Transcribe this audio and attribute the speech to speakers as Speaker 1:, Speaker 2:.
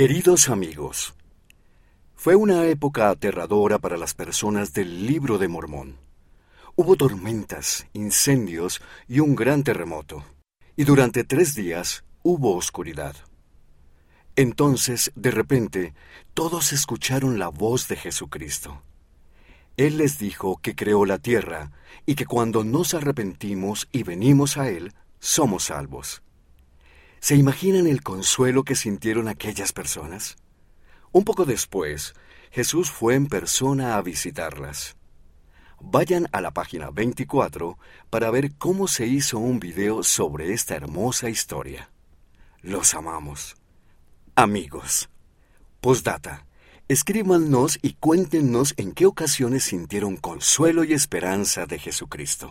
Speaker 1: Queridos amigos, fue una época aterradora para las personas del libro de Mormón. Hubo tormentas, incendios y un gran terremoto, y durante tres días hubo oscuridad. Entonces, de repente, todos escucharon la voz de Jesucristo. Él les dijo que creó la tierra y que cuando nos arrepentimos y venimos a Él, somos salvos. ¿Se imaginan el consuelo que sintieron aquellas personas? Un poco después, Jesús fue en persona a visitarlas. Vayan a la página 24 para ver cómo se hizo un video sobre esta hermosa historia. Los amamos. Amigos. Postdata. Escríbanos y cuéntenos en qué ocasiones sintieron consuelo y esperanza de Jesucristo.